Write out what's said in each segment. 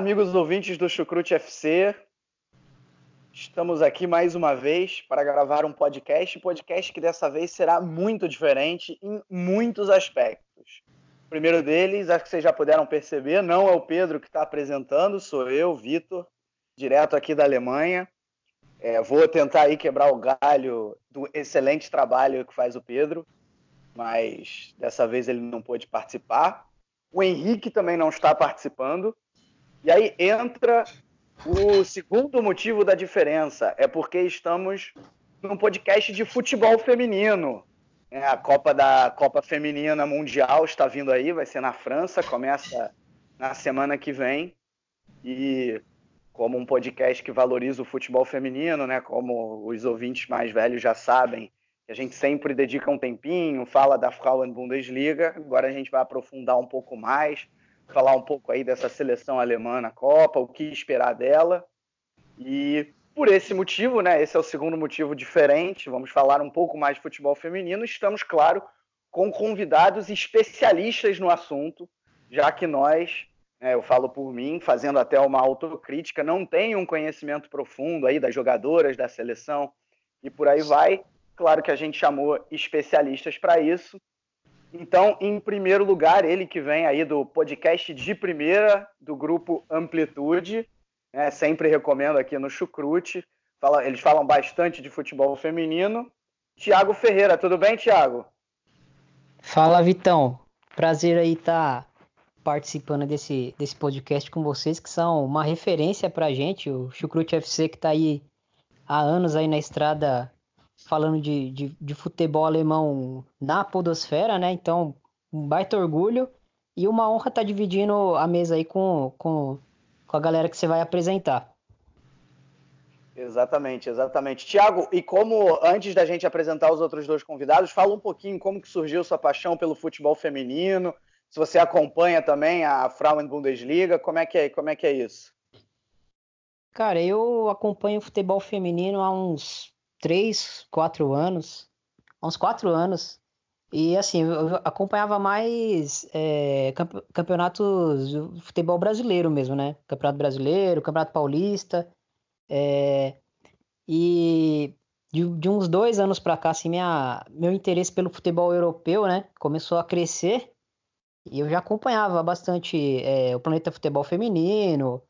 Amigos ouvintes do Chucrute FC. Estamos aqui mais uma vez para gravar um podcast, podcast que dessa vez será muito diferente em muitos aspectos. O primeiro deles, acho que vocês já puderam perceber, não é o Pedro que está apresentando, sou eu, Vitor, direto aqui da Alemanha. É, vou tentar aí quebrar o galho do excelente trabalho que faz o Pedro, mas dessa vez ele não pôde participar. O Henrique também não está participando. E aí entra o segundo motivo da diferença, é porque estamos num podcast de futebol feminino. É, a Copa da Copa Feminina Mundial está vindo aí, vai ser na França, começa na semana que vem. E como um podcast que valoriza o futebol feminino, né, como os ouvintes mais velhos já sabem, a gente sempre dedica um tempinho, fala da Frauen Bundesliga, agora a gente vai aprofundar um pouco mais falar um pouco aí dessa seleção alemã na Copa, o que esperar dela. E por esse motivo, né, esse é o segundo motivo diferente, vamos falar um pouco mais de futebol feminino. Estamos, claro, com convidados especialistas no assunto, já que nós, né, eu falo por mim, fazendo até uma autocrítica, não tenho um conhecimento profundo aí das jogadoras da seleção e por aí vai. Claro que a gente chamou especialistas para isso. Então, em primeiro lugar, ele que vem aí do podcast de primeira do grupo Amplitude, né, sempre recomendo aqui no Chucrute. Fala, eles falam bastante de futebol feminino. Tiago Ferreira, tudo bem, Tiago? Fala, Vitão. Prazer aí estar tá participando desse, desse podcast com vocês, que são uma referência pra gente, o Chucrute FC que está aí há anos aí na estrada falando de, de, de, futebol alemão na podosfera, né? Então, um baita orgulho e uma honra estar tá dividindo a mesa aí com, com, com a galera que você vai apresentar. Exatamente, exatamente. Tiago, e como antes da gente apresentar os outros dois convidados, fala um pouquinho como que surgiu sua paixão pelo futebol feminino, se você acompanha também a Frauen Bundesliga, como é que é, como é que é isso? Cara, eu acompanho o futebol feminino há uns três, quatro anos, uns quatro anos. E assim, eu acompanhava mais é, campeonatos de futebol brasileiro mesmo, né? Campeonato Brasileiro, Campeonato Paulista. É, e de, de, uns dois anos para cá, assim, minha, meu interesse pelo futebol europeu, né? Começou a crescer. E eu já acompanhava bastante é, o Planeta Futebol Feminino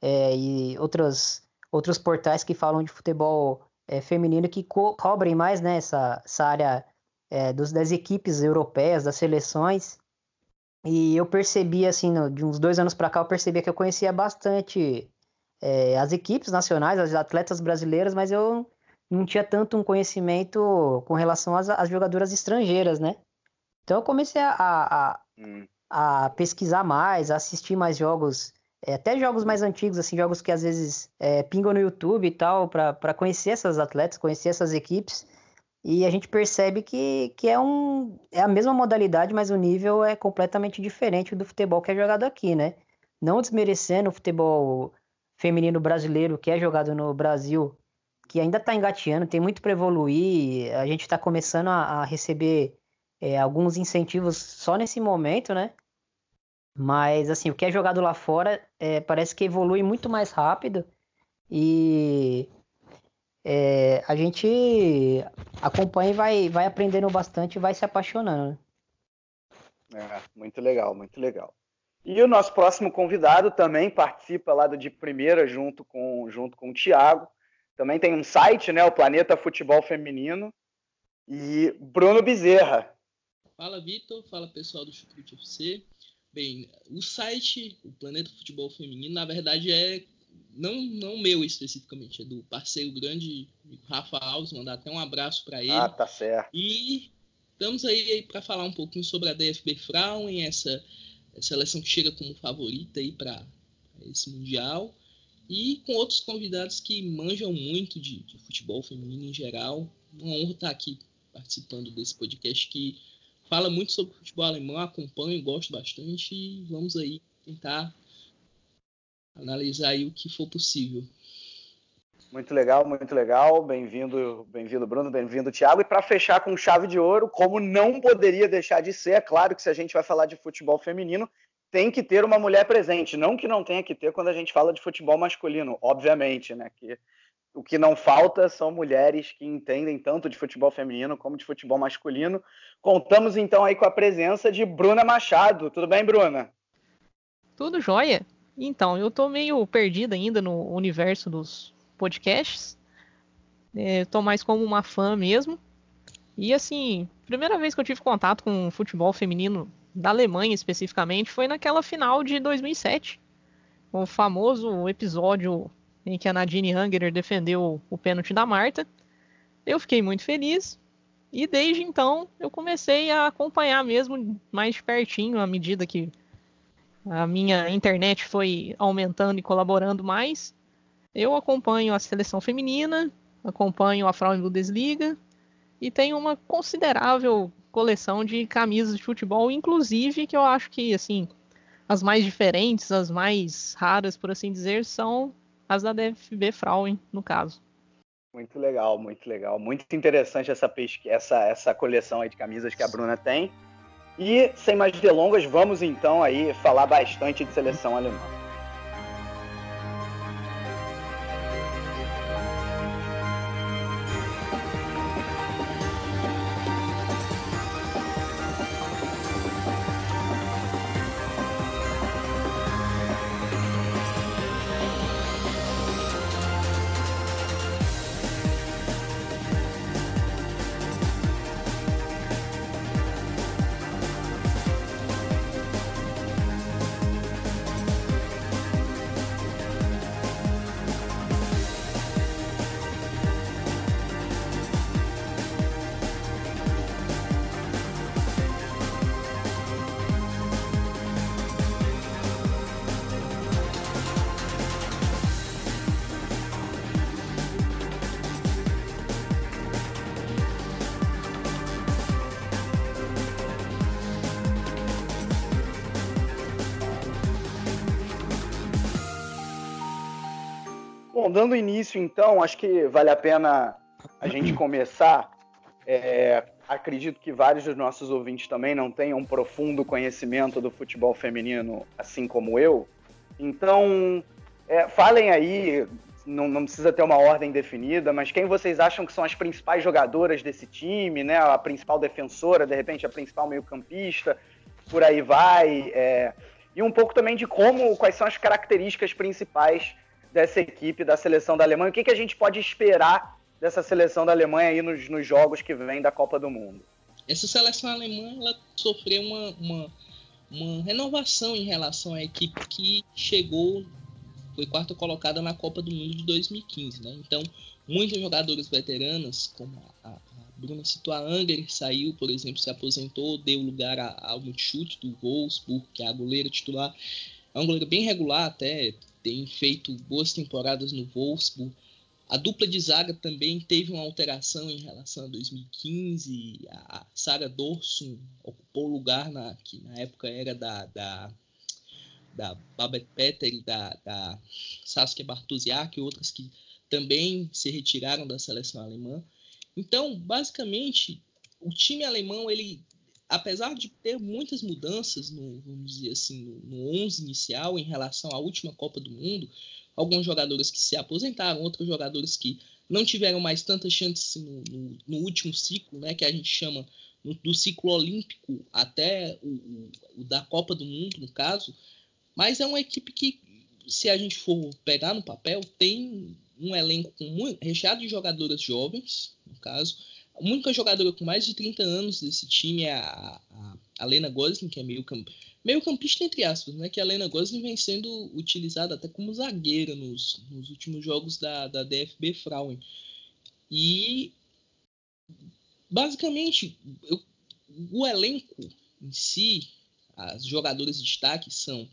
é, e outros, outros portais que falam de futebol é, feminino que co cobrem mais né, essa, essa área é, dos, das equipes europeias, das seleções. E eu percebi, assim, no, de uns dois anos para cá, eu percebia que eu conhecia bastante é, as equipes nacionais, as atletas brasileiras, mas eu não tinha tanto um conhecimento com relação às, às jogadoras estrangeiras, né? Então eu comecei a, a, hum. a pesquisar mais, a assistir mais jogos é, até jogos mais antigos, assim, jogos que às vezes é, pingam no YouTube e tal, para conhecer essas atletas, conhecer essas equipes. E a gente percebe que, que é, um, é a mesma modalidade, mas o nível é completamente diferente do futebol que é jogado aqui, né? Não desmerecendo o futebol feminino brasileiro que é jogado no Brasil, que ainda está engateando, tem muito para evoluir. A gente está começando a, a receber é, alguns incentivos só nesse momento, né? Mas, assim, o que é jogado lá fora é, parece que evolui muito mais rápido e é, a gente acompanha e vai, vai aprendendo bastante e vai se apaixonando. Né? É, muito legal, muito legal. E o nosso próximo convidado também participa lá do De Primeira junto com, junto com o Thiago. Também tem um site, né, o Planeta Futebol Feminino. E Bruno Bezerra. Fala, Vitor. Fala, pessoal do Chucrute FC. Bem, o site, o Planeta Futebol Feminino, na verdade é não não meu especificamente, é do parceiro grande Rafa Alves, mandar até um abraço para ele. Ah, tá certo. E estamos aí para falar um pouquinho sobre a DFB Frauen, essa a seleção que chega como favorita aí para esse mundial e com outros convidados que manjam muito de, de, futebol feminino em geral. Uma honra estar aqui participando desse podcast que fala muito sobre futebol alemão, acompanho, gosto bastante e vamos aí tentar analisar aí o que for possível. Muito legal, muito legal. Bem-vindo, bem-vindo, Bruno, bem-vindo, Thiago. E para fechar com chave de ouro, como não poderia deixar de ser, é claro que se a gente vai falar de futebol feminino, tem que ter uma mulher presente. Não que não tenha que ter quando a gente fala de futebol masculino, obviamente, né? Que o que não falta são mulheres que entendem tanto de futebol feminino como de futebol masculino. Contamos então aí com a presença de Bruna Machado. Tudo bem, Bruna? Tudo jóia. Então, eu tô meio perdida ainda no universo dos podcasts. É, mais como uma fã mesmo. E assim, primeira vez que eu tive contato com futebol feminino da Alemanha especificamente foi naquela final de 2007. O famoso episódio em que a Nadine Angerer defendeu o pênalti da Marta. Eu fiquei muito feliz e desde então eu comecei a acompanhar mesmo mais de pertinho à medida que a minha internet foi aumentando e colaborando mais. Eu acompanho a seleção feminina, acompanho a Frauen Bundesliga e tenho uma considerável coleção de camisas de futebol, inclusive que eu acho que assim as mais diferentes, as mais raras, por assim dizer, são as da DFB Frauen, no caso. Muito legal, muito legal, muito interessante essa essa essa coleção aí de camisas que a Bruna tem. E sem mais delongas, vamos então aí falar bastante de seleção alemã. Dando início então, acho que vale a pena a gente começar. É, acredito que vários dos nossos ouvintes também não tenham um profundo conhecimento do futebol feminino, assim como eu. Então, é, falem aí, não, não, precisa ter uma ordem definida, mas quem vocês acham que são as principais jogadoras desse time, né? A principal defensora, de repente a principal meio-campista, por aí vai. É, e um pouco também de como, quais são as características principais dessa equipe da seleção da Alemanha? O que, que a gente pode esperar dessa seleção da Alemanha aí nos, nos jogos que vêm da Copa do Mundo? Essa seleção alemã ela sofreu uma, uma, uma renovação em relação à equipe que chegou, foi quarta colocada na Copa do Mundo de 2015. Né? Então, muitas jogadoras veteranas, como a, a Bruna citou, a Anger saiu, por exemplo, se aposentou, deu lugar ao Multichute do Wolfsburg, que é a goleira titular. É uma goleira bem regular até, tem feito boas temporadas no Wolfsburg. A dupla de zaga também teve uma alteração em relação a 2015. A Sara Dorsum ocupou lugar na, que na época era da, da, da Babette Petter e da, da Saskia Bartosiak e outras que também se retiraram da seleção alemã. Então, basicamente, o time alemão ele apesar de ter muitas mudanças no, vamos dizer assim, no, no 11 inicial em relação à última Copa do Mundo, alguns jogadores que se aposentaram, outros jogadores que não tiveram mais tantas chances no, no, no último ciclo, né, que a gente chama do ciclo olímpico até o, o, o, da Copa do Mundo, no caso, mas é uma equipe que, se a gente for pegar no papel, tem um elenco com muito, recheado de jogadoras jovens, no caso, a única jogadora com mais de 30 anos desse time é a, a, a Lena Gosling, que é meio, camp, meio campista, entre aspas, né? Que a Lena Gosling vem sendo utilizada até como zagueira nos, nos últimos jogos da, da DFB Frauen. E, basicamente, eu, o elenco em si, as jogadoras de destaque são,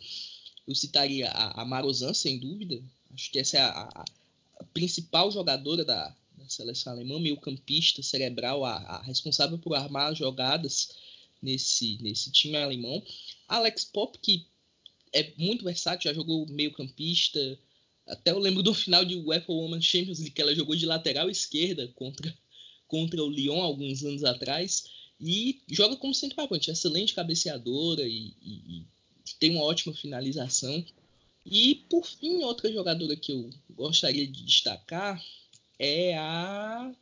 eu citaria a, a Marozan, sem dúvida. Acho que essa é a, a, a principal jogadora da, da, seleção alemã, meio campista, cerebral, a, responsável por armar jogadas nesse, nesse time alemão. Alex Pop, que é muito versátil, já jogou meio campista. Até eu lembro do final de UEFA Women's Champions League, que ela jogou de lateral esquerda contra, contra o Lyon alguns anos atrás. E joga como centroavante, excelente cabeceadora e, e, e tem uma ótima finalização. E por fim, outra jogadora que eu gostaria de destacar é a.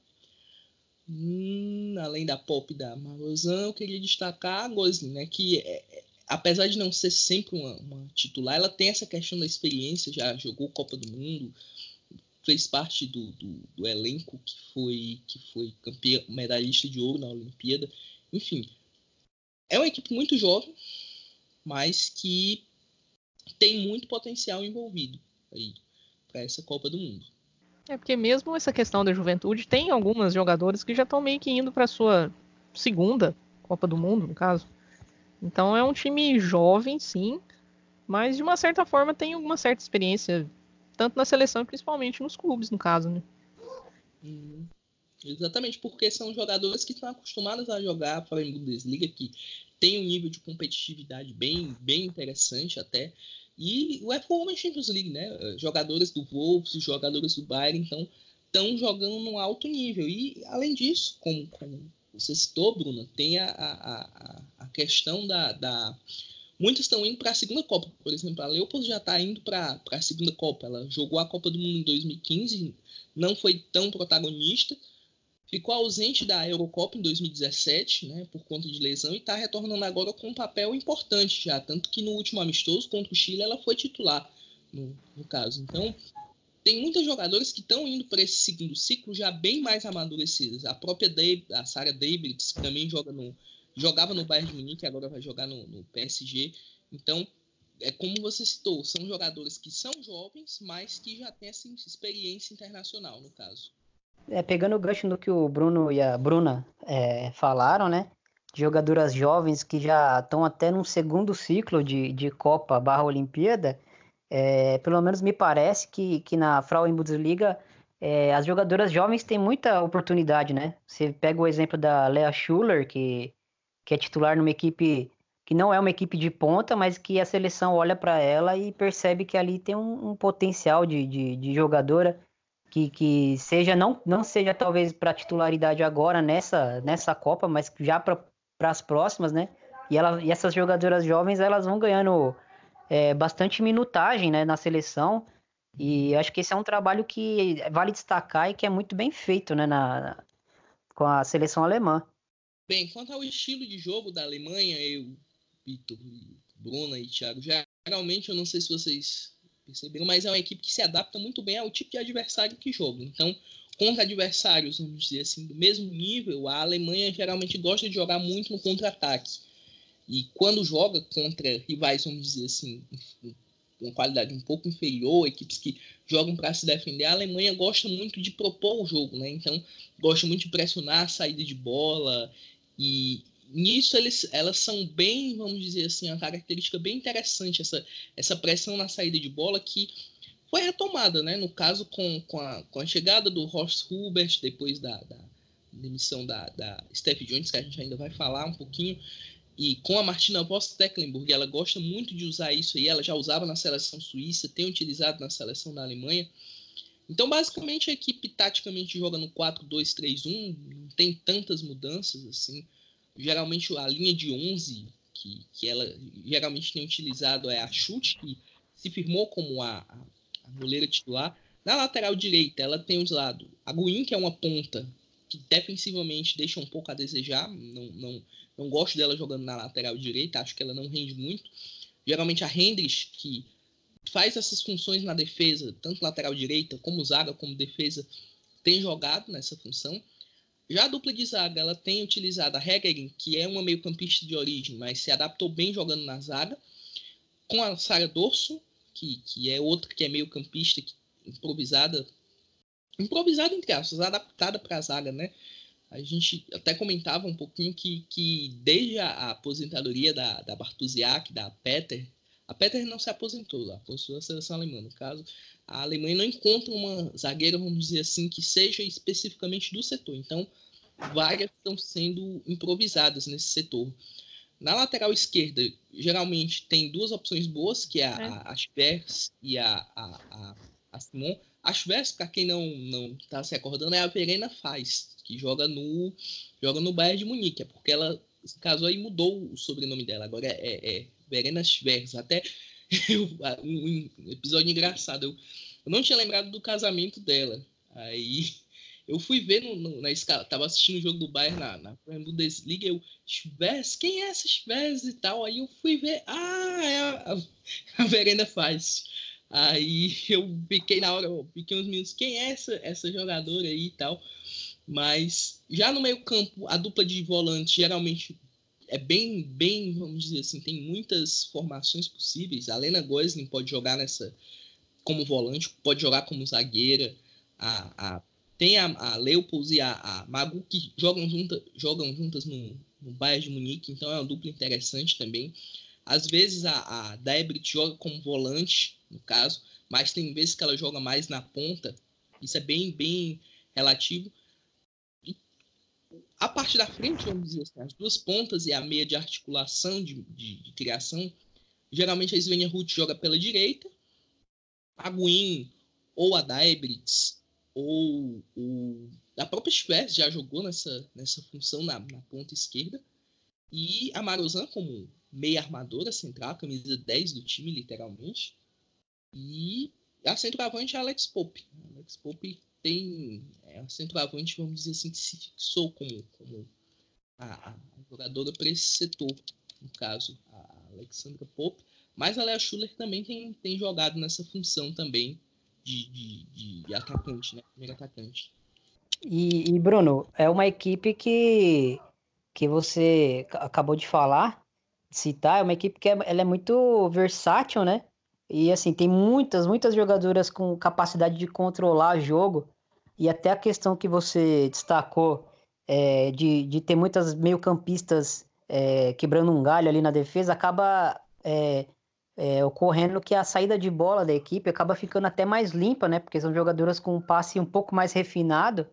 Hum, além da Pop da Marozan, eu queria destacar a Gosling, né? Que é, é, apesar de não ser sempre uma, uma, titular, ela tem essa questão da experiência, já jogou Copa do Mundo, fez parte do, do, do elenco que foi, que foi campeão, medalhista de ouro na Olimpíada. Enfim, é uma equipe muito jovem, mas que tem muito potencial envolvido aí para essa Copa do Mundo. É porque mesmo essa questão da juventude tem algumas jogadoras que já estão meio que indo para sua segunda Copa do Mundo, no caso. Então é um time jovem, sim, mas de uma certa forma tem alguma certa experiência tanto na seleção, principalmente nos clubes, no caso, né? Uhum. Exatamente, porque são jogadores que estão acostumados a jogar para a Bundesliga, que tem um nível de competitividade bem, bem interessante até. E o UEFA Women's Champions League, né? Jogadores do Wolves, jogadores do Bayern, então estão jogando num alto nível. E além disso, como, como você citou, Bruna, tem a, a, a, a questão da, da Muitos estão indo para a segunda Copa. Por exemplo, a Leopold já está indo para a segunda Copa. Ela jogou a Copa do Mundo em 2015, não foi tão protagonista. Ficou ausente da Eurocopa em 2017, né, por conta de lesão, e está retornando agora com um papel importante já. Tanto que no último amistoso contra o Chile ela foi titular, no, no caso. Então, tem muitas jogadoras que estão indo para esse segundo ciclo já bem mais amadurecidas. A própria Dave, a Sarah Davids, que também joga no, jogava no Bayern de Munique, agora vai jogar no, no PSG. Então, é como você citou, são jogadores que são jovens, mas que já têm essa experiência internacional, no caso. É, pegando o gancho no que o Bruno e a Bruna é, falaram, né? Jogadoras jovens que já estão até num segundo ciclo de, de Copa barra Olimpíada, é, pelo menos me parece que, que na Frauen Bundesliga é, as jogadoras jovens têm muita oportunidade, né? Você pega o exemplo da Lea Schuller, que que é titular numa equipe que não é uma equipe de ponta, mas que a seleção olha para ela e percebe que ali tem um, um potencial de, de, de, jogadora que, que seja não, não seja talvez para titularidade agora nessa, nessa Copa, mas já para as próximas, né? E, ela, e essas jogadoras jovens elas vão ganhando é, bastante minutagem né, na seleção. E acho que esse é um trabalho que vale destacar e que é muito bem feito né, na, com a seleção alemã. Bem, quanto ao estilo de jogo da Alemanha, eu, Vitor, Bruna e Thiago, geralmente eu não sei se vocês perceberam, mas é uma equipe que se adapta muito bem ao tipo de adversário que joga. Então, contra adversários, vamos dizer assim, do mesmo nível, a Alemanha geralmente gosta de jogar muito no contra-ataque. E quando joga contra rivais, vamos dizer assim, com qualidade um pouco inferior, equipes que jogam para se defender, a Alemanha gosta muito de propor o jogo, né? Então, gosta muito de pressionar a saída de bola e nisso eles, elas são bem, vamos dizer assim, uma característica bem interessante, essa, essa pressão na saída de bola que foi retomada, né? No caso, com, com, a, com a chegada do Horst Hubert, depois da, da demissão da, da Steph Jones, que a gente ainda vai falar um pouquinho, e com a Martina Voss-Tecklenburg, ela gosta muito de usar isso aí, ela já usava na seleção suíça, tem utilizado na seleção da Alemanha. Então, basicamente, a equipe taticamente joga no 4-2-3-1, não tem tantas mudanças assim. Geralmente, a linha de 11 que, que ela geralmente tem utilizado é a chute, que se firmou como a, a, goleira titular. Na lateral direita, ela tem usado a Guin, que é uma ponta que defensivamente deixa um pouco a desejar. Não, não, não gosto dela jogando na lateral direita, acho que ela não rende muito. Geralmente a Hendrix, que faz essas funções na defesa, tanto lateral direita, como zaga, como defesa, tem jogado nessa função. Já a dupla de zaga, ela tem utilizado a Hegerin, que é uma meio-campista de origem, mas se adaptou bem jogando na zaga, com a Sara Dorso, que, que é outra que é meio-campista, improvisada, improvisada entre aspas, adaptada para a zaga, né? a gente até comentava um pouquinho que, que desde a, aposentadoria da, da Bartusiak, da Peter, a Peter não se aposentou, aposentou a seleção alemã, no caso, a Alemanha não encontra uma zagueira, vamos dizer assim, que seja especificamente do setor. Então, várias estão sendo improvisadas nesse setor. Na lateral esquerda, geralmente tem duas opções boas, que é a, é. a Schwers e a, a, a, a Simon. A Schwers, para quem não não está se acordando, é a Verena Faz, que joga no joga no Bayern de Munique, é porque ela casou aí mudou o sobrenome dela, agora é, é, é Verena Schwers. Até eu, um, episódio engraçado, eu, eu não tinha lembrado do casamento dela. Aí eu fui ver no, no, na escala, tava assistindo o jogo do Bayern na, na Bundesliga, eu, Schwers, quem é essa Schwers e tal? Aí eu fui ver, ah, é a, a, a Verena faz. Aí eu fiquei na hora, eu fiquei uns minutos, quem é essa, essa jogadora aí e tal? Mas já no meio campo, a dupla de volante geralmente é bem, bem, vamos dizer assim, tem muitas formações possíveis. A Lena Gosling pode jogar nessa como volante, pode jogar como zagueira. A, a tem a, a Leopolds e a, a, Magu que jogam, junta, jogam juntas no, no Bayern de Munique, então é uma dupla interessante também. Às vezes a, a joga como volante, no caso, mas tem vezes que ela joga mais na ponta. Isso é bem, bem relativo a parte da frente, vamos dizer assim, as duas pontas e a meia de articulação de, de, de criação, geralmente a Svenja Ruth joga pela direita, a Gwyn ou a Daibrits ou o, a própria Schwers já jogou nessa, nessa função na, na ponta esquerda, e a Marozan como meia armadora central, camisa 10 do time, literalmente, e a centroavante é Alex Pope. Alex Pope tem é, um centroavante, vamos dizer assim, que se fixou como, como a, a jogadora para esse setor, no caso, a Alexandra Pope, mas a Lea Schuller também tem, tem jogado nessa função também de, de, de atacante, né? Primeiro atacante. E, e, Bruno, é uma equipe que, que você acabou de falar, de citar, é uma equipe que é, ela é muito versátil, né? E assim, tem muitas, muitas jogadoras com capacidade de controlar jogo. E até a questão que você destacou é, de, de ter muitas meio-campistas é, quebrando um galho ali na defesa, acaba é, é, ocorrendo que a saída de bola da equipe acaba ficando até mais limpa, né? Porque são jogadoras com um passe um pouco mais refinado.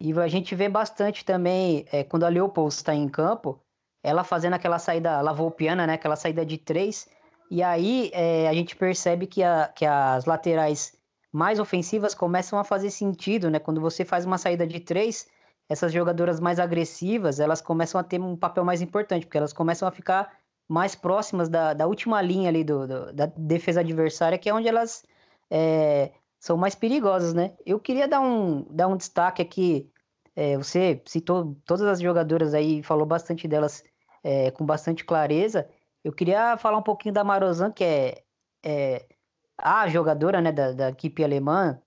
E a gente vê bastante também, é, quando a Leopold está em campo, ela fazendo aquela saída lavoupiana, né? Aquela saída de três e aí é, a gente percebe que, a, que as laterais mais ofensivas começam a fazer sentido, né? Quando você faz uma saída de três, essas jogadoras mais agressivas, elas começam a ter um papel mais importante, porque elas começam a ficar mais próximas da, da última linha ali do, do da defesa adversária, que é onde elas é, são mais perigosas, né? Eu queria dar um, dar um destaque aqui, é, você citou todas as jogadoras aí, falou bastante delas é, com bastante clareza, eu queria falar um pouquinho da Marozan, que é, é a jogadora né, da, da, equipe alemã.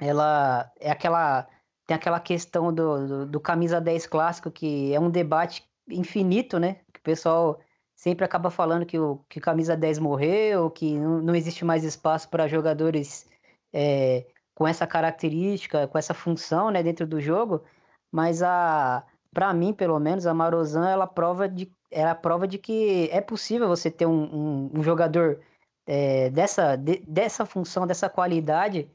Ela é aquela. Tem aquela questão do, do, do, camisa 10 clássico, que é um debate infinito, né? Que o pessoal sempre acaba falando que o que camisa 10 morreu, que não, não existe mais espaço para jogadores é, com essa característica, com essa função né, dentro do jogo. Mas a para mim, pelo menos, a Marozan ela prova de era a prova de que é possível você ter um, um, um jogador é, dessa, de, dessa função, dessa qualidade,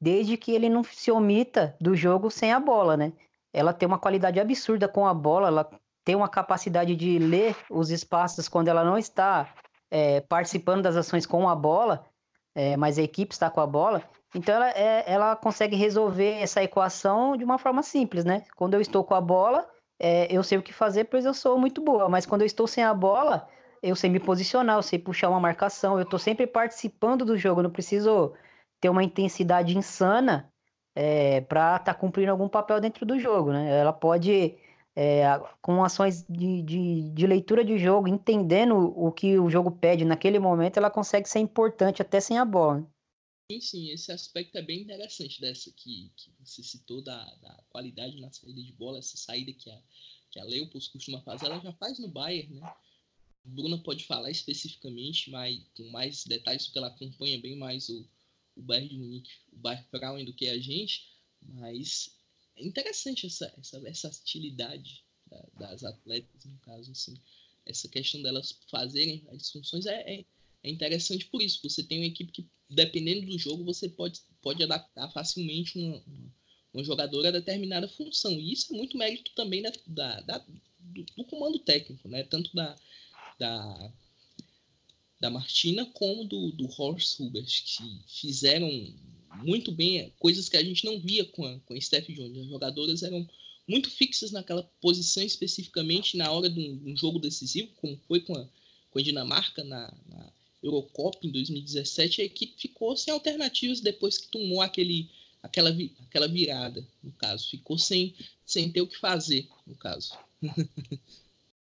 desde que ele não se omita do jogo sem a bola, né? Ela tem uma qualidade absurda com a bola, ela tem uma capacidade de ler os espaços quando ela não está é, participando das ações com a bola, é, mas a equipe está com a bola. Então ela, é, ela consegue resolver essa equação de uma forma simples, né? Quando eu estou com a bola, é, eu sei o que fazer, pois eu sou muito boa. Mas quando eu estou sem a bola, eu sei me posicionar, eu sei puxar uma marcação, eu estou sempre participando do jogo, eu não preciso ter uma intensidade insana é, para estar tá cumprindo algum papel dentro do jogo, né? Ela pode, é, com ações de, de, de, leitura de jogo, entendendo o que o jogo pede naquele momento, ela consegue ser importante até sem a bola. Sim, sim, esse aspecto é bem interessante dessa que, que você citou da, da qualidade na saída de bola, essa saída que a, que a Leopold costuma fazer, ela já faz no Bayern, né? Bruna pode falar especificamente, mas com mais detalhes, porque ela acompanha bem mais o, o Bayern de Munique, o Bayern Frauen do que a gente, mas é interessante essa, essa versatilidade das atletas, no caso, assim. Essa questão delas fazerem as funções é, é, é, interessante por isso. Você tem uma equipe que, dependendo do jogo, você pode, pode adaptar facilmente uma jogadora a determinada função. E isso é muito mérito também da, da, da do, do, comando técnico, né? Tanto da, da, da Martina como do, do Horst Hubert, que fizeram muito bem coisas que a gente não via com a, com Steph Jones. As jogadoras eram muito fixas naquela posição especificamente na hora de um, um jogo decisivo, como foi com a, com a Dinamarca na, na Eurocopa em 2017, a equipe ficou sem alternativas depois que tomou aquele, aquela, aquela virada, no caso. Ficou sem, sem ter o que fazer, no caso.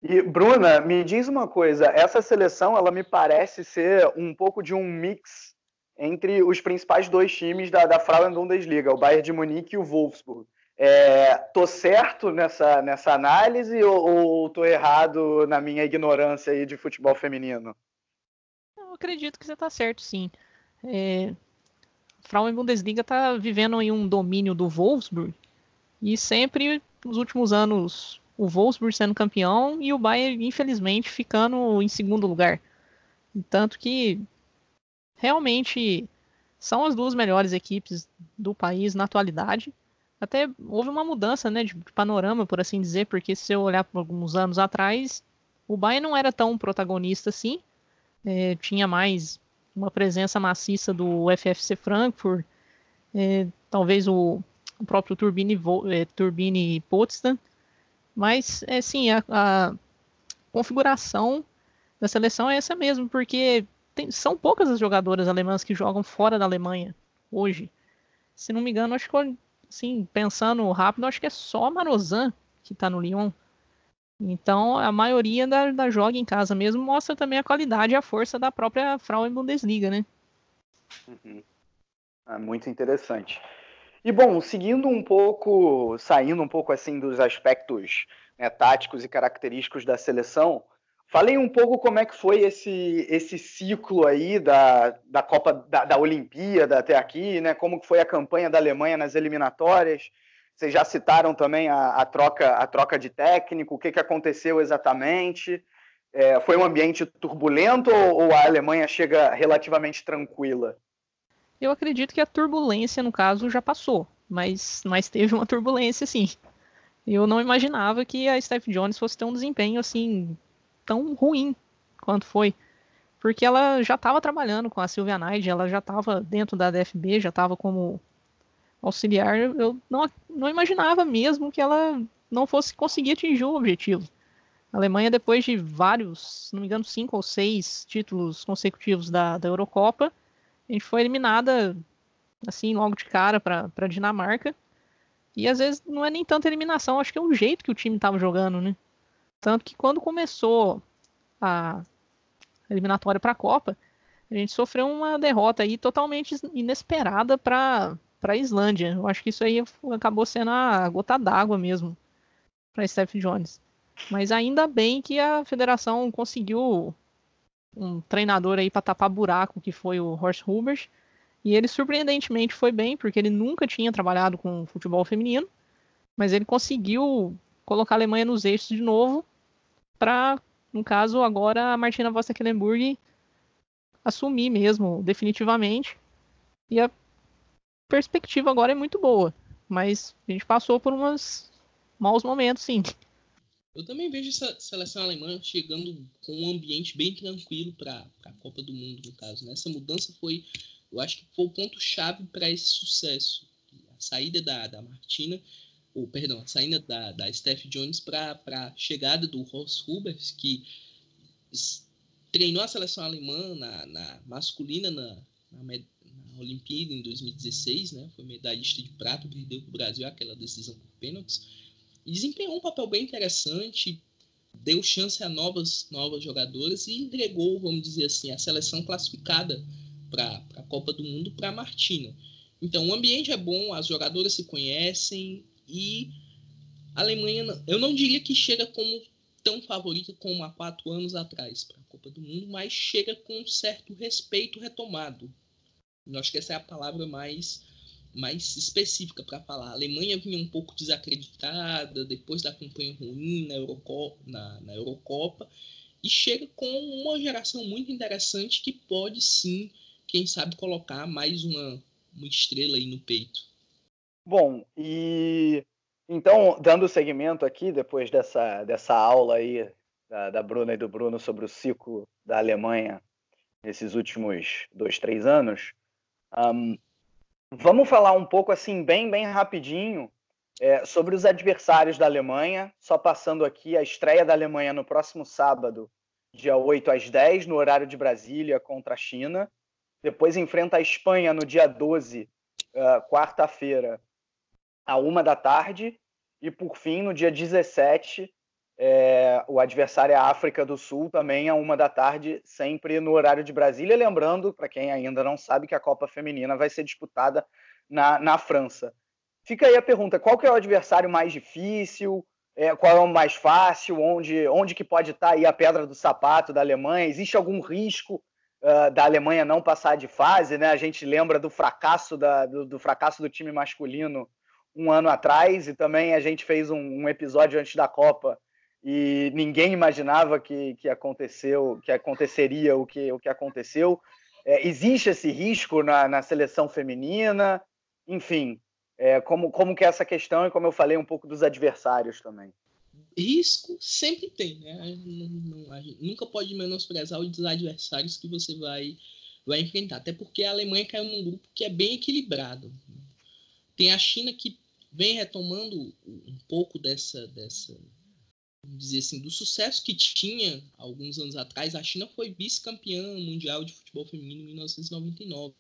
E, Bruna, me diz uma coisa, essa seleção, ela me parece ser um pouco de um mix entre os principais dois times da, da Frauen Bundesliga, o Bayern de Munique e o Wolfsburg. É, tô certo nessa, nessa análise ou, ou tô errado na minha ignorância aí de futebol feminino? Acredito que você está certo, sim. É, Frauen Bundesliga está vivendo aí um domínio do Wolfsburg e sempre nos últimos anos o Wolfsburg sendo campeão e o Bayern infelizmente ficando em segundo lugar. Tanto que realmente são as duas melhores equipes do país na atualidade até houve uma mudança né, de panorama, por assim dizer, porque se eu olhar por alguns anos atrás, o Bayern não era tão protagonista assim, é, tinha mais uma presença maciça do FFC Frankfurt, é, talvez o, o, próprio Turbine, é, Turbine Potsdam, mas é sim, a, a, configuração da seleção é essa mesmo, porque tem, são poucas as jogadoras alemãs que jogam fora da Alemanha hoje. Se não me engano, acho que assim, pensando rápido, acho que é só a Marozan que tá no Lyon. Então, a maioria da, da joga em casa mesmo mostra também a qualidade e a força da própria Frauen Bundesliga, né? Uhum. É muito interessante. E bom, seguindo um pouco, saindo um pouco assim dos aspectos né, táticos e característicos da seleção, Falei um pouco como é que foi esse, esse ciclo aí da, da Copa da, da Olimpíada até aqui, né? Como que foi a campanha da Alemanha nas eliminatórias. Vocês já citaram também a, a troca, a troca de técnico, o que, que aconteceu exatamente. É, foi um ambiente turbulento ou, ou a Alemanha chega relativamente tranquila? Eu acredito que a turbulência, no caso, já passou, mas, mas teve uma turbulência, sim. Eu não imaginava que a Steph Jones fosse ter um desempenho assim tão ruim quanto foi. Porque ela já estava trabalhando com a Silvia Naide, ela já estava dentro da DFB, já estava como auxiliar. Eu não, não imaginava mesmo que ela não fosse conseguir atingir o objetivo. A Alemanha, depois de vários, se não me engano, cinco ou seis títulos consecutivos da, da Eurocopa, a gente foi eliminada assim logo de cara para a Dinamarca. E às vezes não é nem tanta eliminação, acho que é o jeito que o time estava jogando, né? Tanto que quando começou a eliminatória para a Copa, a gente sofreu uma derrota aí totalmente inesperada para a Islândia. Eu acho que isso aí acabou sendo a gota d'água mesmo para Steph Jones. Mas ainda bem que a federação conseguiu um treinador aí para tapar buraco, que foi o Horst Hubert. E ele surpreendentemente foi bem, porque ele nunca tinha trabalhado com futebol feminino, mas ele conseguiu colocar a Alemanha nos eixos de novo para, no caso, agora a Martina Voss-Tecklenburg assumir mesmo, definitivamente. E a perspectiva agora é muito boa, mas a gente passou por uns maus momentos, sim. Eu também vejo essa seleção alemã chegando com um ambiente bem tranquilo para a Copa do Mundo, no caso. Né? Essa mudança foi, eu acho que foi o ponto-chave para esse sucesso. A saída da, da Martina ou perdão, a saída da, da Steph Jones para a chegada do Ross Hubers, que treinou a seleção alemã na, na masculina na, na, na, Olimpíada em 2016, né? Foi medalhista de prata, perdeu para o Brasil aquela decisão por pênaltis. E desempenhou um papel bem interessante, deu chance a novas, novas jogadoras e entregou, vamos dizer assim, a seleção classificada para a Copa do Mundo para Martina. Então, o ambiente é bom, as jogadoras se conhecem, e a Alemanha, eu não diria que chega como tão favorita como há quatro anos atrás para a Copa do Mundo, mas chega com um certo respeito retomado. Eu acho que essa é a palavra mais mais específica para falar. A Alemanha vinha um pouco desacreditada depois da campanha ruim na Eurocopa, na, na Eurocopa e chega com uma geração muito interessante que pode sim, quem sabe, colocar mais uma, uma estrela aí no peito. Bom, e então, dando seguimento aqui, depois dessa, dessa aula aí da, da Bruna e do Bruno sobre o ciclo da Alemanha nesses últimos dois, três anos, um, vamos falar um pouco, assim, bem, bem rapidinho, é, sobre os adversários da Alemanha, só passando aqui a estreia da Alemanha no próximo sábado, dia 8 às 10, no horário de Brasília, contra a China. Depois enfrenta a Espanha no dia 12, uh, quarta-feira, à uma da tarde. E por fim, no dia 17, é, o adversário é a África do Sul, também à uma da tarde, sempre no horário de Brasília. Lembrando, para quem ainda não sabe, que a Copa Feminina vai ser disputada na, na França. Fica aí a pergunta: qual que é o adversário mais difícil? É, qual é o mais fácil? Onde, onde que pode estar aí a pedra do sapato da Alemanha? Existe algum risco uh, da Alemanha não passar de fase? Né? A gente lembra do fracasso, da, do, do, fracasso do time masculino um ano atrás e também a gente fez um, um episódio antes da Copa e ninguém imaginava que, que aconteceu, que aconteceria o que, o que aconteceu. É, existe esse risco na, na seleção feminina? Enfim, é, como, como que é essa questão e como eu falei um pouco dos adversários também. Risco sempre tem, né? Não, não, nunca pode menosprezar os adversários que você vai, vai enfrentar, até porque a Alemanha caiu num grupo que é bem equilibrado. Tem a China que vem retomando um pouco dessa, dessa dizer assim, do sucesso que tinha alguns anos atrás. A China foi vice-campeã mundial de futebol feminino em 1999.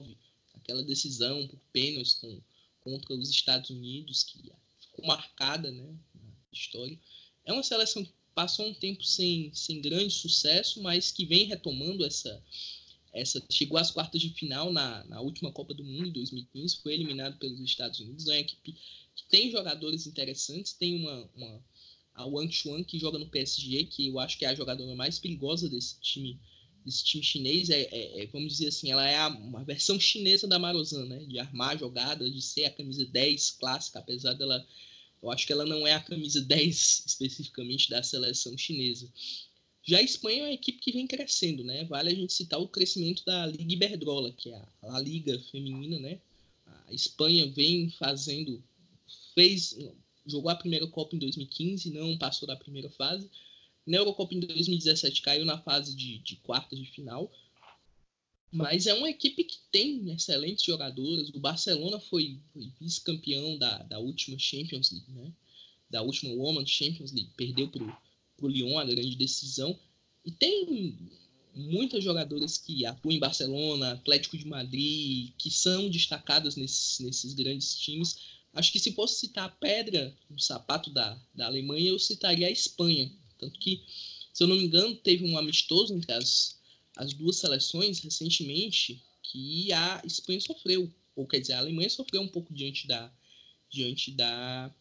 Aquela decisão por pênaltis com contra os Estados Unidos, que ficou marcada né, na história. É uma seleção que passou um tempo sem, sem grande sucesso, mas que vem retomando essa. essa chegou às quartas de final na, na última Copa do Mundo, em 2015, foi eliminado pelos Estados Unidos. É uma equipe que tem jogadores interessantes, tem uma, uma a Wang Chuan, que joga no PSG, que eu acho que é a jogadora mais perigosa desse time desse time chinês é, é, é, vamos dizer assim, ela é a, uma versão chinesa da Marozan, né? De armar jogadas, de ser a camisa 10 clássica, apesar dela. Eu acho que ela não é a camisa 10 especificamente da seleção chinesa. Já a Espanha é uma equipe que vem crescendo, né? Vale a gente citar o crescimento da Liga Iberdrola, que é a, a Liga Feminina, né? A Espanha vem fazendo. fez jogou a primeira Copa em 2015, não passou da primeira fase na Eurocopa em 2017 caiu na fase de, de quartas de final. Mas é uma equipe que tem excelentes jogadoras. O Barcelona foi, foi vice-campeão da, da última Champions League, né? Da última Women's Champions League. Perdeu para o Lyon a grande decisão. E tem muitas jogadoras que atuam em Barcelona, Atlético de Madrid, que são destacadas nesses, nesses grandes times. Acho que se fosse citar a pedra no sapato da, da Alemanha, eu citaria a Espanha, tanto que, se eu não me engano, teve um amistoso entre as, as duas seleções recentemente que a Espanha sofreu. Ou quer dizer, a Alemanha sofreu um pouco diante da, diante da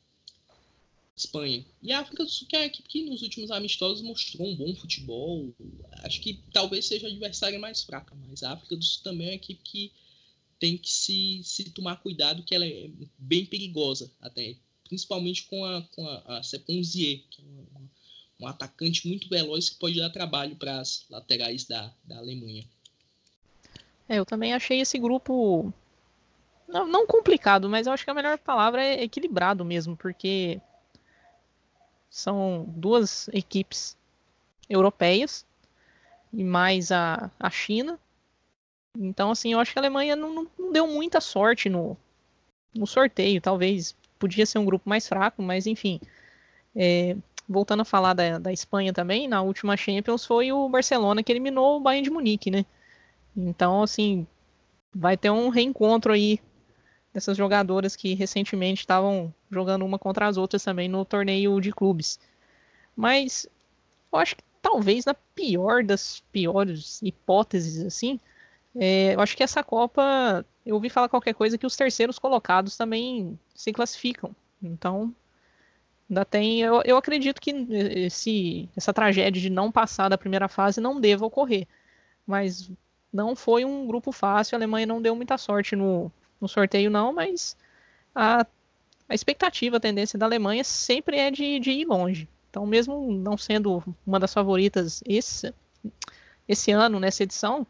Espanha. E a África do Sul, que é uma equipe que nos últimos amistosos mostrou um bom futebol. Acho que talvez seja a adversária mais fraca, mas a África do Sul também é uma equipe que tem que se, se tomar cuidado, que ela é bem perigosa até. Principalmente com a, com a, a que é um atacante muito veloz que pode dar trabalho para as laterais da, da Alemanha. É, eu também achei esse grupo não, não, complicado, mas eu acho que a melhor palavra é equilibrado mesmo, porque são duas equipes europeias e mais a, a China. Então, assim, eu acho que a Alemanha não, não deu muita sorte no, no sorteio. Talvez podia ser um grupo mais fraco, mas enfim. É, voltando a falar da, da Espanha também, na última Champions foi o Barcelona que eliminou o Bayern de Munique, né? Então, assim, vai ter um reencontro aí dessas jogadoras que recentemente estavam jogando uma contra as outras também no torneio de clubes. Mas eu acho que talvez na pior das piores hipóteses, assim, é, eu acho que essa Copa, eu ouvi falar qualquer coisa que os terceiros colocados também se classificam. Então, Ainda tem. Eu, eu acredito que esse, essa tragédia de não passar da primeira fase não deva ocorrer. Mas não foi um grupo fácil, a Alemanha não deu muita sorte no, no sorteio não, mas a, a expectativa, a tendência da Alemanha sempre é de, de ir longe. Então, mesmo não sendo uma das favoritas esse, esse ano, nessa edição,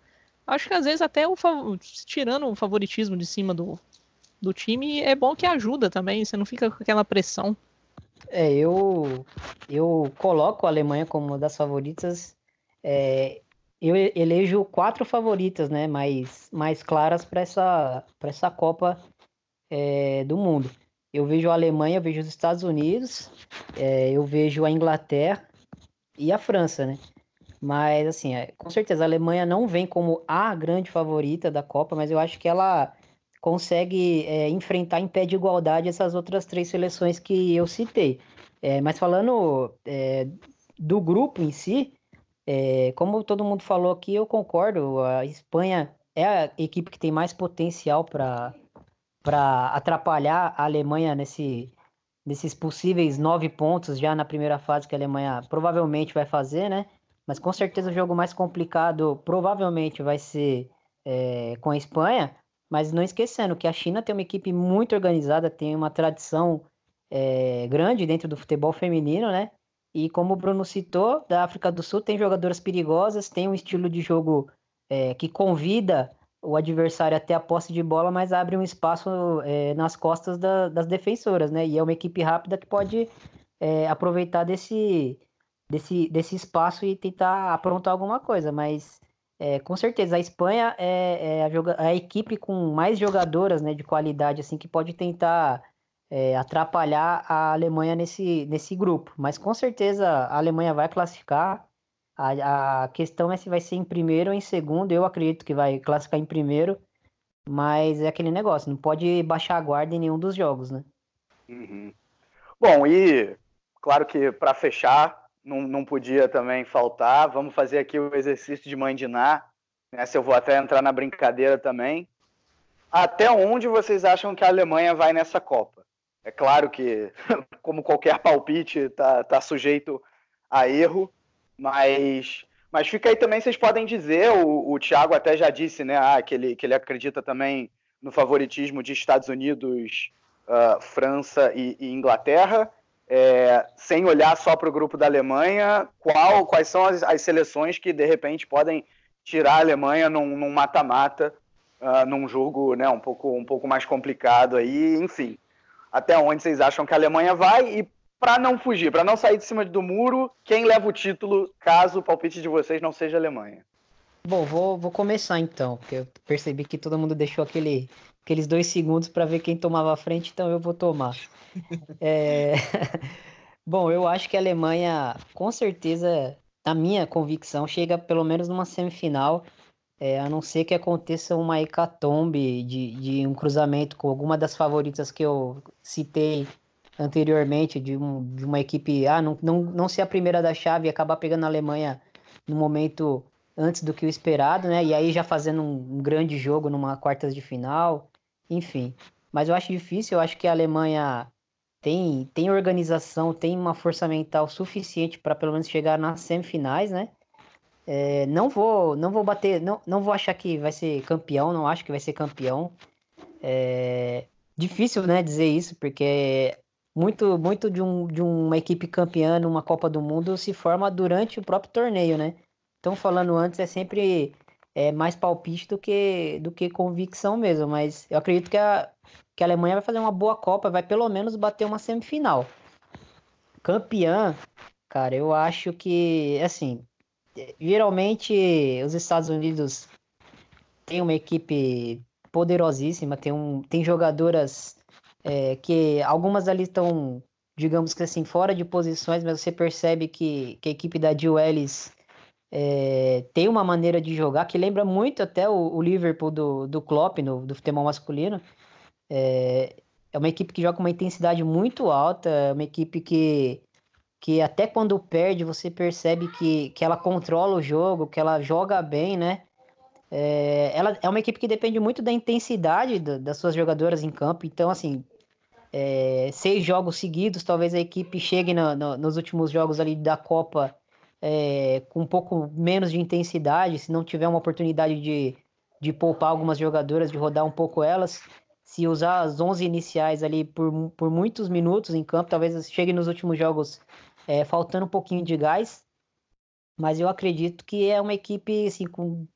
acho que às vezes até o tirando o favoritismo de cima do, do time, é bom que ajuda também, você não fica com aquela pressão. É, eu, eu coloco a Alemanha como uma das favoritas. É, eu elejo quatro favoritas, né, mais, mais claras para essa, essa Copa é, do Mundo. Eu vejo a Alemanha, eu vejo os Estados Unidos, é, eu vejo a Inglaterra e a França, né? Mas, assim, é, com certeza a Alemanha não vem como a grande favorita da Copa, mas eu acho que ela consegue é, enfrentar em pé de igualdade essas outras três seleções que eu citei. É, mas falando é, do grupo em si, é, como todo mundo falou aqui, eu concordo. A Espanha é a equipe que tem mais potencial para atrapalhar a Alemanha nesse, nesses possíveis nove pontos já na primeira fase que a Alemanha provavelmente vai fazer, né? Mas com certeza o jogo mais complicado provavelmente vai ser é, com a Espanha. Mas não esquecendo que a China tem uma equipe muito organizada, tem uma tradição é, grande dentro do futebol feminino, né? E como o Bruno citou, da África do Sul tem jogadoras perigosas, tem um estilo de jogo é, que convida o adversário até a posse de bola, mas abre um espaço é, nas costas da, das defensoras, né? E é uma equipe rápida que pode é, aproveitar desse, desse, desse espaço e tentar aprontar alguma coisa. Mas é, com certeza a Espanha é, é a, a, equipe com mais jogadoras né, de qualidade assim que pode tentar é, atrapalhar a Alemanha nesse, nesse grupo. Mas com certeza a Alemanha vai classificar. A, a questão é se vai ser em primeiro ou em segundo. Eu acredito que vai classificar em primeiro. Mas é aquele negócio, não pode baixar a guarda em nenhum dos jogos, né? Uhum. Bom, e claro que para fechar, não, não podia também faltar. Vamos fazer aqui o exercício de mandinar. Nessa eu vou até entrar na brincadeira também. Até onde vocês acham que a Alemanha vai nessa Copa? É claro que, como qualquer palpite, está tá sujeito a erro, mas, mas fica aí também, vocês podem dizer, o, o Thiago até já disse, né, ah, que, ele, que ele acredita também no favoritismo de Estados Unidos, uh, França e, e Inglaterra, é, sem olhar só para o grupo da Alemanha, qual, quais são as, as, seleções que de repente podem tirar a Alemanha num mata-mata, uh, num jogo né, um, pouco, um pouco mais complicado aí, enfim até onde vocês acham que a Alemanha vai e para não fugir, para não sair de cima do muro, quem leva o título caso o palpite de vocês não seja a Alemanha? Bom, vou, vou começar então, porque eu percebi que todo mundo deixou aquele, aqueles dois segundos para ver quem tomava a frente, então eu vou tomar. é... Bom, eu acho que a Alemanha, com certeza, na minha convicção, chega pelo menos numa semifinal é, a não ser que aconteça uma hecatombe de, de um cruzamento com alguma das favoritas que eu citei anteriormente, de, um, de uma equipe, ah, não, não, não ser a primeira da chave e acabar pegando a Alemanha no momento antes do que o esperado, né? E aí já fazendo um, grande jogo numa quartas de final, enfim. Mas eu acho difícil, eu acho que a Alemanha tem, tem organização, tem uma força mental suficiente para pelo menos chegar nas semifinais, né? É, não vou não vou bater, não, não vou achar que vai ser campeão, não acho que vai ser campeão. É difícil, né, dizer isso, porque muito muito de, um, de uma equipe campeã numa Copa do Mundo se forma durante o próprio torneio, né? Então, falando antes, é sempre é, mais palpite do que, do que convicção mesmo, mas eu acredito que a, que a Alemanha vai fazer uma boa Copa, vai pelo menos bater uma semifinal. Campeã, cara, eu acho que, assim, geralmente os Estados Unidos têm uma equipe poderosíssima, tem, um, tem jogadoras é, que algumas ali estão, digamos que assim, fora de posições, mas você percebe que, que a equipe da Jill Ellis é, tem uma maneira de jogar que lembra muito até o, o Liverpool do, do Klopp, no, do futebol masculino. É, é uma equipe que joga com uma intensidade muito alta, é uma equipe que que até quando perde você percebe que, que ela controla o jogo, que ela joga bem, né? É, ela é uma equipe que depende muito da intensidade do, das suas jogadoras em campo, então assim, é, seis jogos seguidos, talvez a equipe chegue no, no, nos últimos jogos ali da Copa é, com um pouco menos de intensidade, se não tiver uma oportunidade de, de poupar algumas jogadoras, de rodar um pouco elas, se usar as 11 iniciais ali por, por muitos minutos em campo, talvez chegue nos últimos jogos é, faltando um pouquinho de gás, mas eu acredito que é uma equipe assim, com,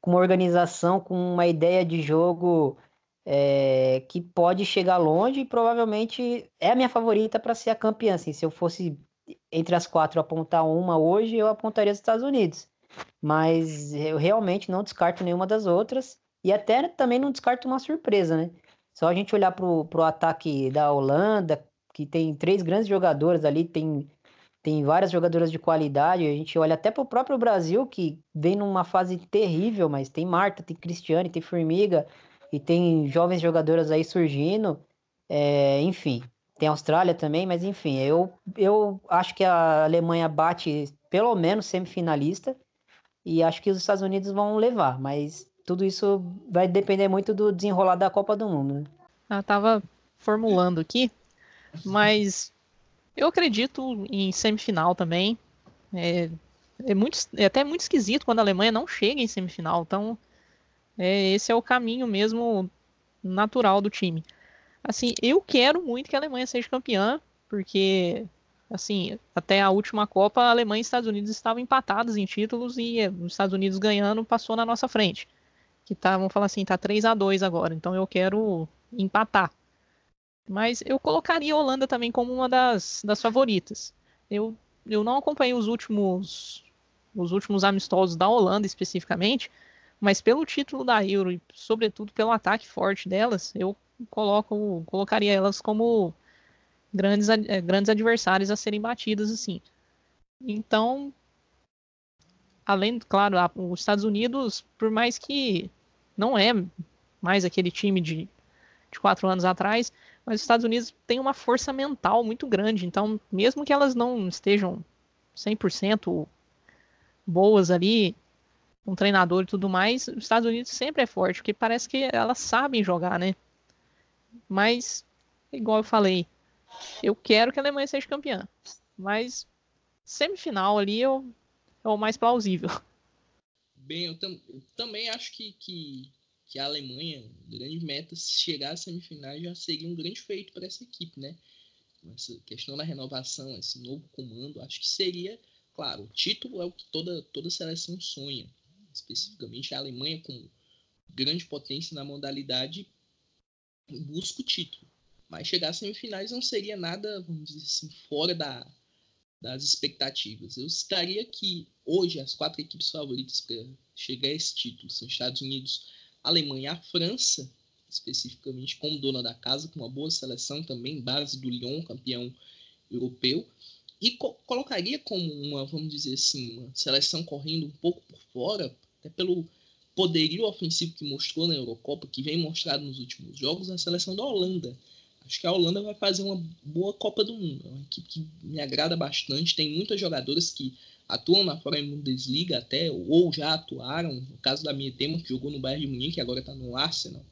com uma organização, com uma ideia de jogo é, que pode chegar longe e provavelmente é a minha favorita para ser a campeã. Assim, se eu fosse entre as quatro apontar uma hoje, eu apontaria os Estados Unidos. Mas eu realmente não descarto nenhuma das outras. E até também não descarto uma surpresa, né? Só a gente olhar pro, pro ataque da Holanda, que tem três grandes jogadoras ali, tem, tem várias jogadoras de qualidade. A gente olha até pro próprio Brasil, que vem numa fase terrível, mas tem Marta, tem Cristiane, tem Formiga, e tem jovens jogadoras aí surgindo. É, enfim, tem a Austrália também, mas enfim, eu, eu acho que a Alemanha bate pelo menos semifinalista e acho que os Estados Unidos vão levar, mas tudo isso vai depender muito do desenrolar da Copa do Mundo. Né? Eu tava formulando aqui, mas eu acredito em semifinal também. É, é, muito, é até muito esquisito quando a Alemanha não chega em semifinal, então é, esse é o caminho mesmo natural do time. Assim, eu quero muito que a Alemanha seja campeã, porque assim, até a última Copa, a Alemanha e os Estados Unidos estavam empatados em títulos e os Estados Unidos ganhando passou na nossa frente que tá, vamos falar assim, tá 3 a 2 agora, então eu quero empatar. Mas eu colocaria a Holanda também como uma das, das favoritas. Eu, eu não acompanhei os últimos os últimos amistosos da Holanda especificamente, mas pelo título da Euro e sobretudo pelo ataque forte delas, eu coloco colocaria elas como grandes, eh, grandes adversários a serem batidas assim. Então, além, claro, os Estados Unidos, por mais que não é mais aquele time de, de quatro anos atrás, mas os Estados Unidos têm uma força mental muito grande. Então, mesmo que elas não estejam 100% boas ali, um treinador e tudo mais, os Estados Unidos sempre é forte, porque parece que elas sabem jogar, né? Mas, igual eu falei, eu quero que a Alemanha seja campeã. Mas semifinal ali eu, é o mais plausível. Bem, eu, tam, eu também acho que, que, que, a Alemanha, grande meta, se chegar às semifinais já seria um grande feito para essa equipe, né? Essa questão da renovação, esse novo comando, acho que seria, claro, o título é o que toda, toda seleção sonha. Especificamente a Alemanha, com grande potência na modalidade, busca o título. Mas chegar às semifinais não seria nada, vamos dizer assim, fora da, das expectativas. Eu citaria que hoje as quatro equipes favoritas para chegar a esse título são Estados Unidos, Alemanha e a França, especificamente como dona da casa, com uma boa seleção também, base do Lyon, campeão europeu. E co colocaria como uma, vamos dizer assim, uma seleção correndo um pouco por fora, até pelo poderio ofensivo que mostrou na Eurocopa, que vem mostrado nos últimos jogos, a seleção da Holanda Acho que a Holanda vai fazer uma boa Copa do Mundo. É uma equipe que me agrada bastante. Tem muitas jogadoras que atuam na fora Bundesliga até, ou já atuaram. No caso da Temer, que jogou no Bayern de Munique, agora está no Arsenal.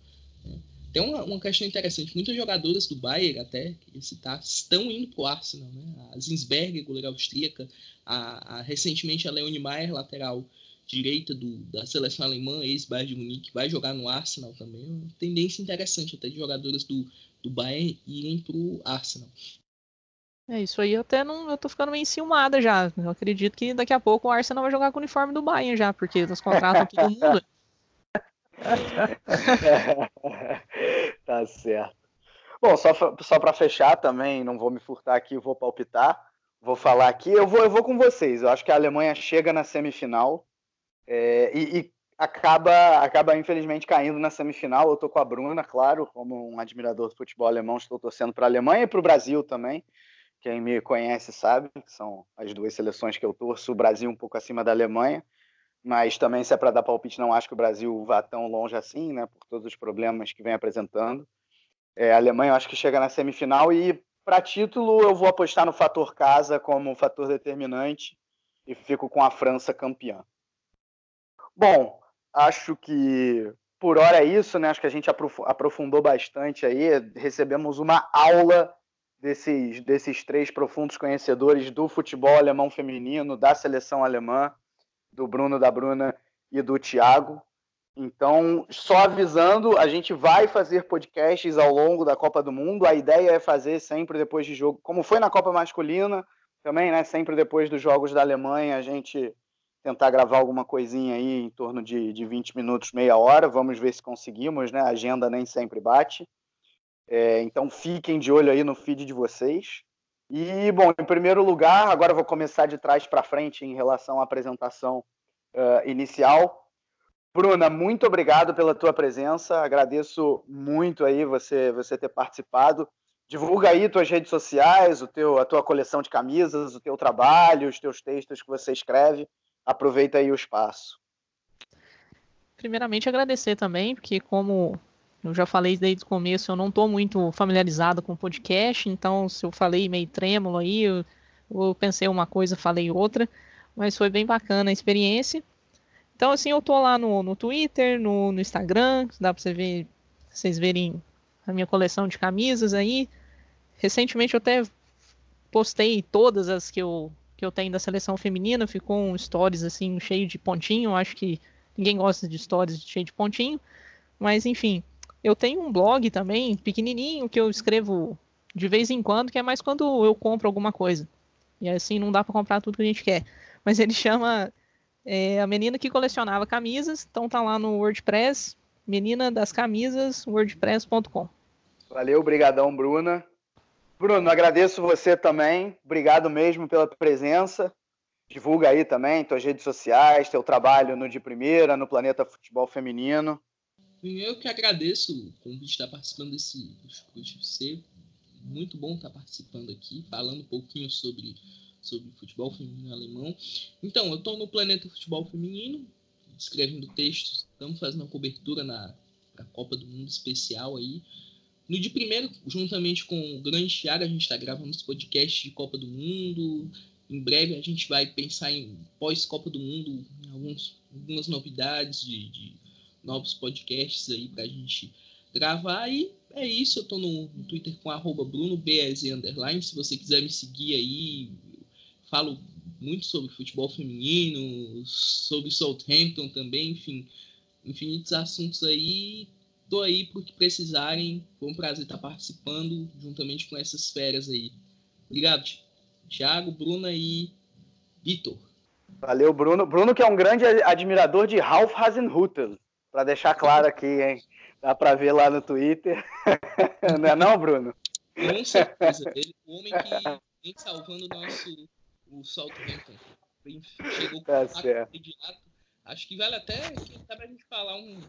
Tem uma, uma questão interessante. Muitas jogadoras do Bayern, até, queria citar, estão indo para o Arsenal. Né? A Zinsberger, goleira austríaca. A, a, recentemente a Leone Maier, lateral direita do, da seleção alemã, ex-Bayern de Munique, vai jogar no Arsenal também. É uma tendência interessante até de jogadoras do, do Bayern irem pro Arsenal. É, isso aí eu até não. Eu tô ficando meio enciumada já. Eu acredito que daqui a pouco o Arsenal vai jogar com o uniforme do Bayern já, porque eles contratam todo mundo. tá certo. Bom, só, só para fechar também, não vou me furtar aqui, vou palpitar. Vou falar aqui, eu vou, eu vou com vocês. Eu acho que a Alemanha chega na semifinal é, e, e acaba, acaba infelizmente caindo na semifinal. Eu tô com a Bruna, claro, como um admirador do futebol alemão, estou torcendo para a Alemanha e para o Brasil também. Quem me conhece sabe que são as duas seleções que eu torço. O Brasil um pouco acima da Alemanha, mas também se é para dar palpite, não acho que o Brasil vá tão longe assim, né? Por todos os problemas que vem apresentando. É, a Alemanha eu acho que chega na semifinal e para título eu vou apostar no fator casa como fator determinante e fico com a França campeã. Bom, Acho que por hora é isso, né? Acho que a gente aprofundou bastante aí. Recebemos uma aula desses, desses três profundos conhecedores do futebol alemão feminino, da seleção alemã, do Bruno, da Bruna e do Thiago. Então, só avisando, a gente vai fazer podcasts ao longo da Copa do Mundo. A ideia é fazer sempre depois de jogo, como foi na Copa Masculina, também, né? Sempre depois dos jogos da Alemanha, a gente tentar gravar alguma coisinha aí em torno de, de 20 minutos, meia hora. Vamos ver se conseguimos, né? A agenda nem sempre bate. É, então fiquem de olho aí no feed de vocês. E, bom, em primeiro lugar, agora vou começar de trás para frente em relação à apresentação uh, inicial. Bruna, muito obrigado pela tua presença. Agradeço muito aí você, você ter participado. Divulga aí tuas redes sociais, o teu, a tua coleção de camisas, o teu trabalho, os teus textos que você escreve. Aproveita aí o espaço. Primeiramente, agradecer também, porque como eu já falei desde o começo, eu não estou muito familiarizado com podcast, então se eu falei meio trêmulo aí, eu, eu, pensei uma coisa, falei outra, mas foi bem bacana a experiência. Então, assim, eu tô lá no, no Twitter, no, no Instagram, dá para você ver, vocês verem a minha coleção de camisas aí. Recentemente eu até postei todas as que eu, que eu tenho da seleção feminina, ficou um stories assim cheio de pontinho, acho que ninguém gosta de stories cheio de pontinho, mas enfim, eu tenho um blog também, pequenininho, que eu escrevo de vez em quando, que é mais quando eu compro alguma coisa. E assim não dá para comprar tudo que a gente quer. Mas ele chama é, A Menina que Colecionava Camisas. Então tá lá no WordPress, Menina das Camisas, wordpress.com. Valeu, brigadão, Bruna. Bruno, agradeço você também. Obrigado mesmo pela presença. Divulga aí também tuas redes sociais, teu trabalho no De Primeira, no Planeta Futebol Feminino. Eu que agradeço o convite de estar participando desse UFC. Muito bom estar participando aqui, falando um pouquinho sobre, sobre futebol feminino alemão. Então, eu estou no Planeta Futebol Feminino, escrevendo textos, estamos fazendo uma cobertura na, Copa do Mundo especial aí. No de primeiro, juntamente com o grande Thiago, a gente está gravando os podcasts de Copa do Mundo. Em breve a gente vai pensar em pós-Copa do Mundo, alguns, algumas novidades de, de novos podcasts aí pra gente gravar. E é isso, eu tô no, Twitter com arroba underline. Se você quiser me seguir aí, falo muito sobre futebol feminino, sobre Southampton também, enfim, infinitos assuntos aí. Tô aí por que precisarem. Foi um prazer estar participando juntamente com essas férias aí. Obrigado, Thiago, Bruna e Vitor. Valeu, Bruno. Bruno que é um grande admirador de Ralph Hasenhutel. Para deixar claro aqui, hein? Dá para ver lá no Twitter. não é não, Bruno? Com certeza. Ele, o homem que vem salvando o nosso o Southampton. Chegou com tá imediato. Acho que vale até quem sabe a gente falar um.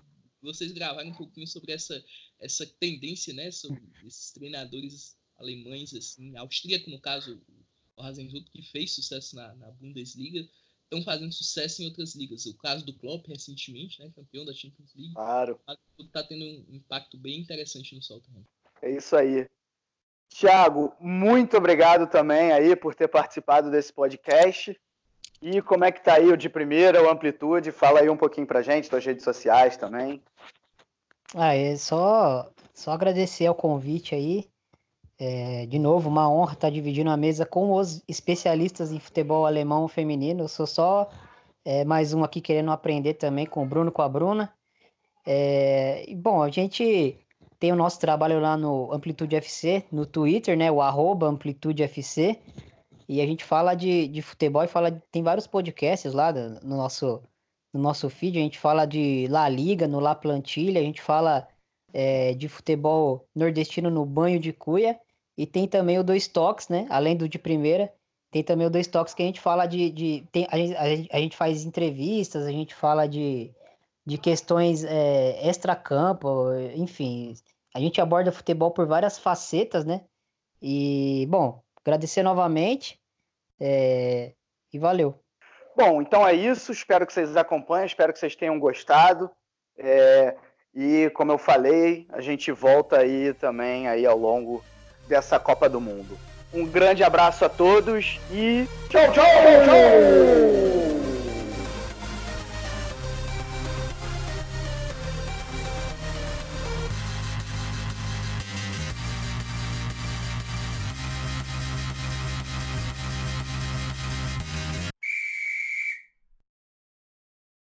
Vocês gravarem um pouquinho sobre essa, essa tendência, né? Sobre esses treinadores alemães, assim, austríaco, no caso, o Hasenhut, que fez sucesso na, na Bundesliga estão fazendo sucesso em outras ligas. O caso do Klopp recentemente, né, campeão da Champions League, claro. está tendo um impacto bem interessante no Southampton. É isso aí. Tiago, muito obrigado também aí por ter participado desse podcast. E como é que tá aí o de primeira, o Amplitude? Fala aí um pouquinho pra gente, suas redes sociais também. Ah, é só, só agradecer ao convite aí. É, de novo, uma honra estar dividindo a mesa com os especialistas em futebol alemão feminino. Eu sou só é, mais um aqui querendo aprender também com o Bruno com a Bruna. É, bom, a gente tem o nosso trabalho lá no Amplitude FC, no Twitter, né? O arroba Amplitude FC. E a gente fala de, de futebol e fala. Tem vários podcasts lá no nosso, no nosso feed. A gente fala de La Liga, no La Plantilha, a gente fala é, de futebol nordestino no Banho de Cuia. E tem também o dois toques, né? Além do de primeira, tem também o dois toques que a gente fala de. de tem, a, gente, a, gente, faz entrevistas, a gente fala de, de questões é, extra-campo, enfim. A gente aborda futebol por várias facetas, né? E, bom, agradecer novamente é, e valeu. Bom, então é isso. Espero que vocês acompanhem, espero que vocês tenham gostado. É, e, como eu falei, a gente volta aí também aí ao longo dessa Copa do Mundo. Um grande abraço a todos e tchau, tchau, tchau!